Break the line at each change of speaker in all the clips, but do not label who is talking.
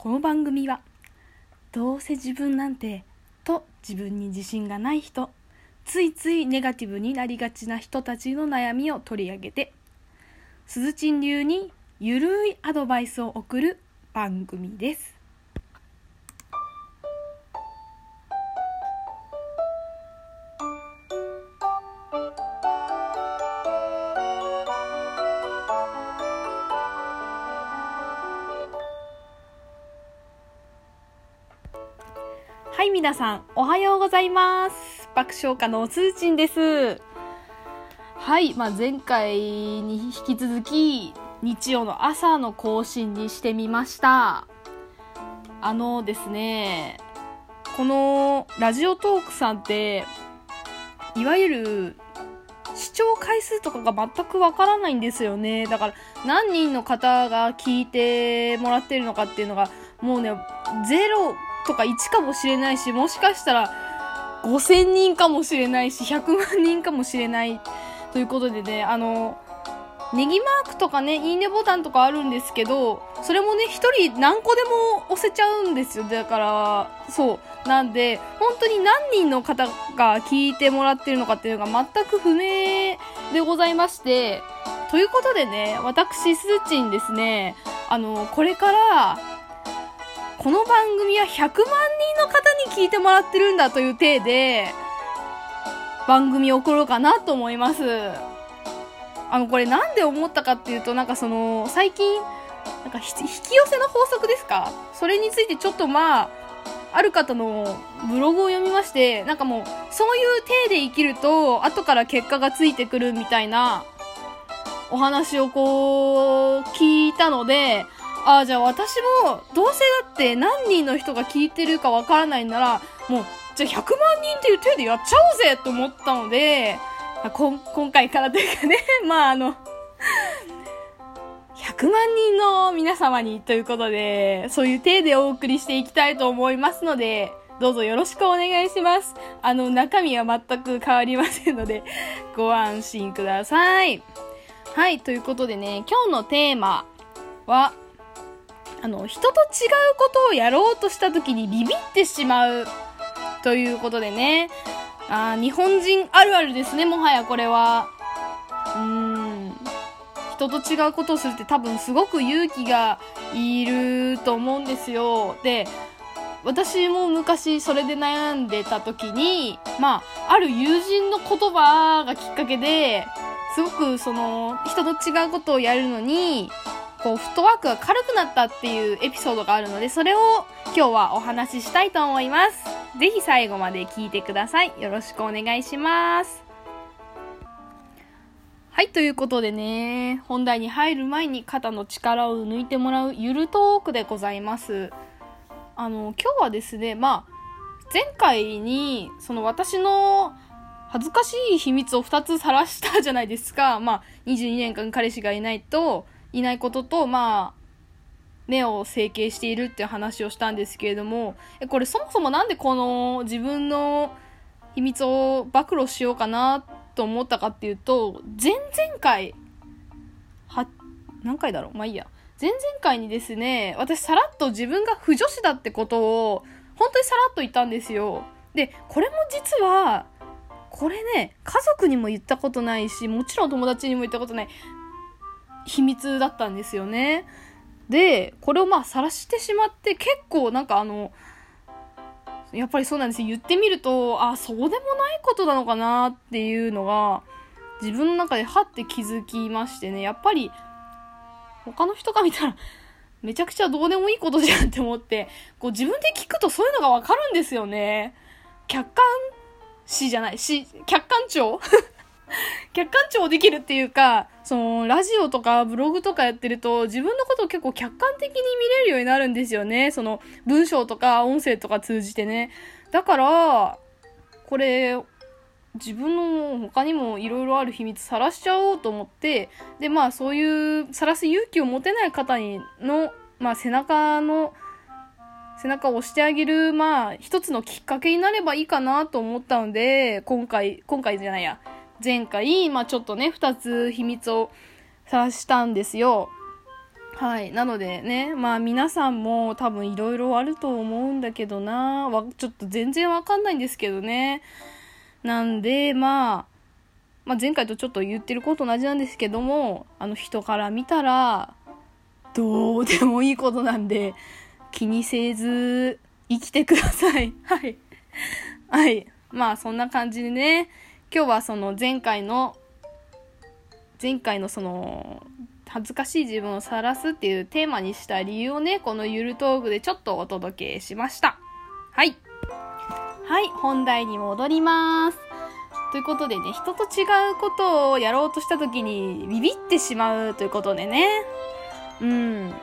この番組はどうせ自分なんてと自分に自信がない人ついついネガティブになりがちな人たちの悩みを取り上げてすずちん流にゆるいアドバイスを送る番組です。皆さんおはようございます。爆笑家のすずちんです。はい、まあ、前回に引き続き日曜の朝の更新にしてみました。あのですねこのラジオトークさんっていわゆる視聴回数とかが全くわからないんですよね。だから何人の方が聞いてもらってるのかっていうのがもうねゼロとか1かもしれないしもしかしたら5000人かもしれないし100万人かもしれないということでねあのネギマークとかね、いいねボタンとかあるんですけど、それもね、一人何個でも押せちゃうんですよ。だから、そう。なんで、本当に何人の方が聞いてもらってるのかっていうのが全く不明でございまして、ということでね、私、すずちんですね、あの、これから、この番組は100万人の方に聞いてもらってるんだという体で、番組を送ろうかなと思います。あの、これなんで思ったかっていうと、なんかその、最近、なんか引き寄せの法則ですか？それについてちょっとまあ、ある方のブログを読みまして、なんかもう、そういう体で生きると、後から結果がついてくるみたいな、お話をこう、聞いたので、ああ、じゃあ私も、どうせだって何人の人が聞いてるかわからないなら、もう、じゃあ100万人っていう体でやっちゃおうぜと思ったので、こ今回からというかね、まああの、100万人の皆様にということで、そういう体でお送りしていきたいと思いますので、どうぞよろしくお願いします。あの、中身は全く変わりませんので、ご安心ください。はい、ということでね、今日のテーマは、あの、人と違うことをやろうとした時にビビってしまうということでね、あ日本人あるあるですね、もはやこれは。うん。人と違うことをするって多分すごく勇気がいると思うんですよ。で、私も昔それで悩んでた時に、まあ、ある友人の言葉がきっかけで、すごくその、人と違うことをやるのに、こう、フットワークが軽くなったっていうエピソードがあるので、それを今日はお話ししたいと思います。ぜひ最後まで聞いてください。よろしくお願いします。はい、ということでね、本題に入る前に肩の力を抜いてもらうゆるトークでございます。あの、今日はですね、まあ、前回に、その私の恥ずかしい秘密を2つ晒したじゃないですか。まあ、22年間彼氏がいないと、いないことと、まあ、目を整形しているっていう話をしたんですけれども、え、これそもそもなんでこの自分の秘密を暴露しようかなと思ったかっていうと、前々回、は、何回だろうまあいいや。前々回にですね、私さらっと自分が不女子だってことを、本当にさらっと言ったんですよ。で、これも実は、これね、家族にも言ったことないし、もちろん友達にも言ったことない秘密だったんですよね。で、これをまあ晒してしまって結構なんかあの、やっぱりそうなんですよ。言ってみると、あ、そうでもないことなのかなっていうのが、自分の中ではって気づきましてね、やっぱり、他の人が見たら、めちゃくちゃどうでもいいことじゃんって思って、こう自分で聞くとそういうのがわかるんですよね。客観視じゃない、し、客観聴 客観聴できるっていうか、その、ラジオとかブログとかやってると、自分のことを結構客観的に見れるようになるんですよね。その、文章とか音声とか通じてね。だから、これ、自分の他にもいろいろある秘密さらしちゃおうと思って、で、まあそういう、さらす勇気を持てない方にの、まあ背中の、背中を押してあげる、まあ一つのきっかけになればいいかなと思ったので、今回、今回じゃないや。前回、まあちょっとね、二つ秘密を晒したんですよ。はい。なのでね、まあ皆さんも多分いろいろあると思うんだけどなわ、ちょっと全然わかんないんですけどね。なんで、まあ、まあ前回とちょっと言ってること同じなんですけども、あの人から見たら、どうでもいいことなんで、気にせず生きてください。はい。はい。まあそんな感じでね、今日はその前回の、前回のその、恥ずかしい自分を晒すっていうテーマにした理由をね、このゆるトークでちょっとお届けしました。はい。はい、本題に戻ります。ということでね、人と違うことをやろうとした時にビビってしまうということでね。うん。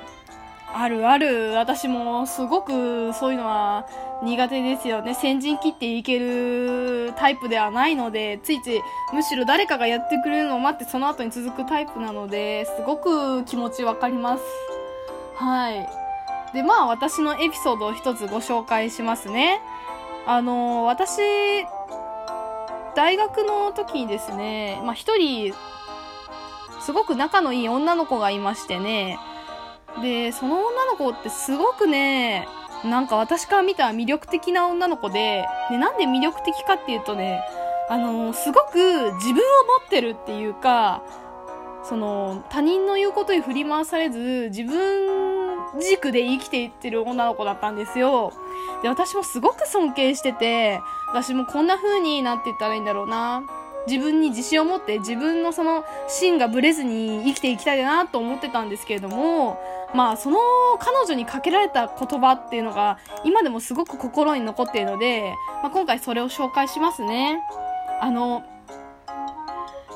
あるある。私もすごくそういうのは苦手ですよね。先陣切っていけるタイプではないので、ついついむしろ誰かがやってくれるのを待ってその後に続くタイプなので、すごく気持ちわかります。はい。で、まあ私のエピソードを一つご紹介しますね。あの、私、大学の時にですね、まあ一人、すごく仲のいい女の子がいましてね、で、その女の子ってすごくね、なんか私から見たら魅力的な女の子で、で、なんで魅力的かっていうとね、あのー、すごく自分を持ってるっていうか、その、他人の言うことに振り回されず、自分軸で生きていってる女の子だったんですよ。で、私もすごく尊敬してて、私もこんな風になっていったらいいんだろうな。自分に自信を持って自分のその芯がぶれずに生きていきたいなと思ってたんですけれども、まあその彼女にかけられた言葉っていうのが今でもすごく心に残っているので、まあ、今回それを紹介しますね。あの、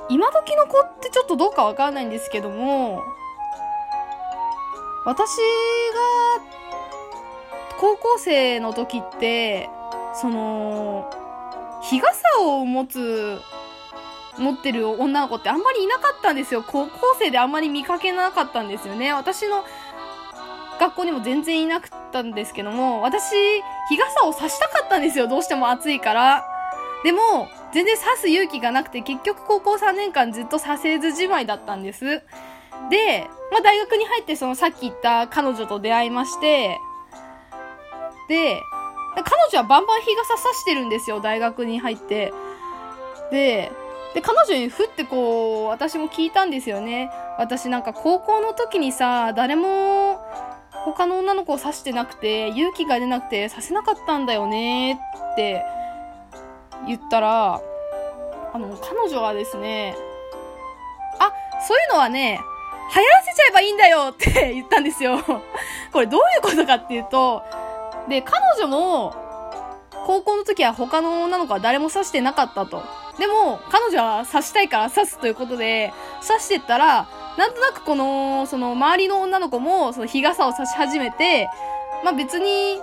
今時の子ってちょっとどうかわからないんですけども、私が高校生の時って、その、日傘を持つ持ってる女の子ってあんまりいなかったんですよ。高校生であんまり見かけなかったんですよね。私の学校にも全然いなかったんですけども、私、日傘を差したかったんですよ。どうしても暑いから。でも、全然差す勇気がなくて、結局高校3年間ずっとさせずじまいだったんです。で、まあ、大学に入ってそのさっき言った彼女と出会いまして、で、彼女はバンバン日傘差してるんですよ、大学に入って。で、で、彼女にふってこう、私も聞いたんですよね。私なんか高校の時にさ、誰も他の女の子を刺してなくて、勇気が出なくて刺せなかったんだよねって言ったら、あの、彼女はですね、あ、そういうのはね、流行らせちゃえばいいんだよって言ったんですよ。これどういうことかっていうと、で、彼女も、高校の時は他の女の子は誰も刺してなかったと。でも、彼女は刺したいから刺すということで、刺してったら、なんとなくこの、その周りの女の子も、その日傘を差し始めて、まあ別に、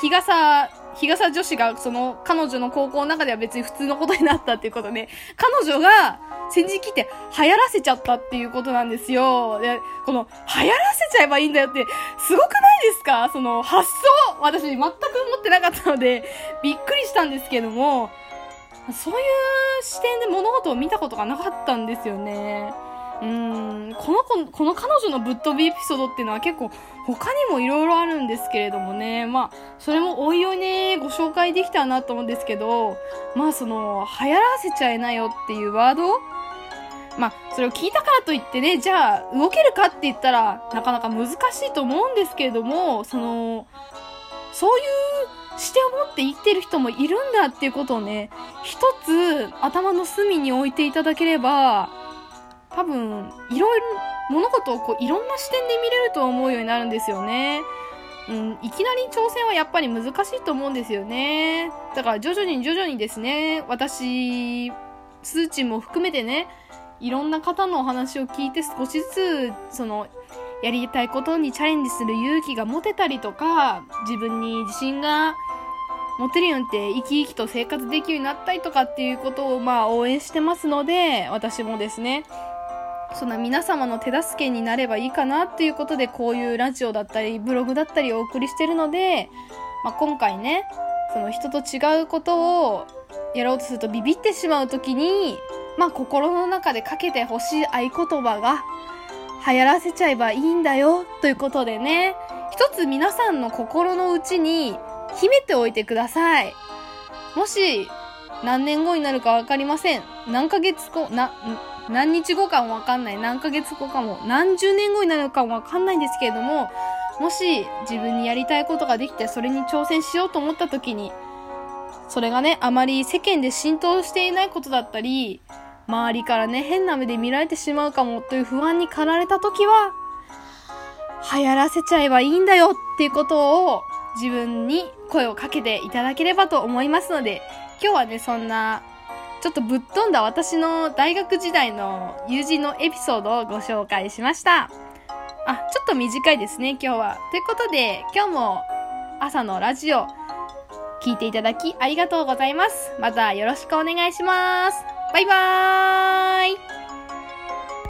日傘、日傘女子がその彼女の高校の中では別に普通のことになったっていうことで、彼女が先陣切って流行らせちゃったっていうことなんですよ。で、この流行らせちゃえばいいんだよって、すごくないですか？その発想私全く思ってなかったので、びっくりしたんですけども、そういう視点で物事を見たことがなかったんですよね。うん、この子、この彼女のぶっ飛びエピソードっていうのは結構他にも色々あるんですけれどもね。まあ、それもおいおいね、ご紹介できたらなと思うんですけど、まあその、流行らせちゃいなよっていうワード？まあ、それを聞いたからといってね、じゃあ動けるかって言ったらなかなか難しいと思うんですけれども、その、そういう視点を持って生きてる人もいるんだっていうことをね、一つ頭の隅に置いていただければ、多分、いろいろ、物事をこう、いろんな視点で見れると思うようになるんですよね。うん、いきなり挑戦はやっぱり難しいと思うんですよね。だから徐々に徐々にですね、私、スーチンも含めてね、いろんな方のお話を聞いて少しずつ、その、やりたいことにチャレンジする勇気が持てたりとか、自分に自信が持てるようにって生き生きと生活できるようになったりとかっていうことをまあ応援してますので、私もですね、そんな皆様の手助けになればいいかなっていうことでこういうラジオだったりブログだったりをお送りしてるので、まあ、今回ね、その人と違うことをやろうとするとビビってしまう時に、まあ心の中でかけてほしい合言葉が、流行らせちゃえばいいんだよということでね、一つ皆さんの心の内に秘めておいてください。もし、何年後になるかわかりません。何ヶ月後、な、何日後かもわかんない。何ヶ月後かも。何十年後になるかもわかんないんですけれども、もし自分にやりたいことができてそれに挑戦しようと思った時に、それがね、あまり世間で浸透していないことだったり、周りからね、変な目で見られてしまうかもという不安に駆られた時は、流行らせちゃえばいいんだよっていうことを自分に声をかけていただければと思いますので、今日はね、そんな、ちょっとぶっ飛んだ私の大学時代の友人のエピソードをご紹介しました。あ、ちょっと短いですね、今日は。ということで、今日も朝のラジオ、聞いていただきありがとうございます。またよろしくお願いします。バイバーイ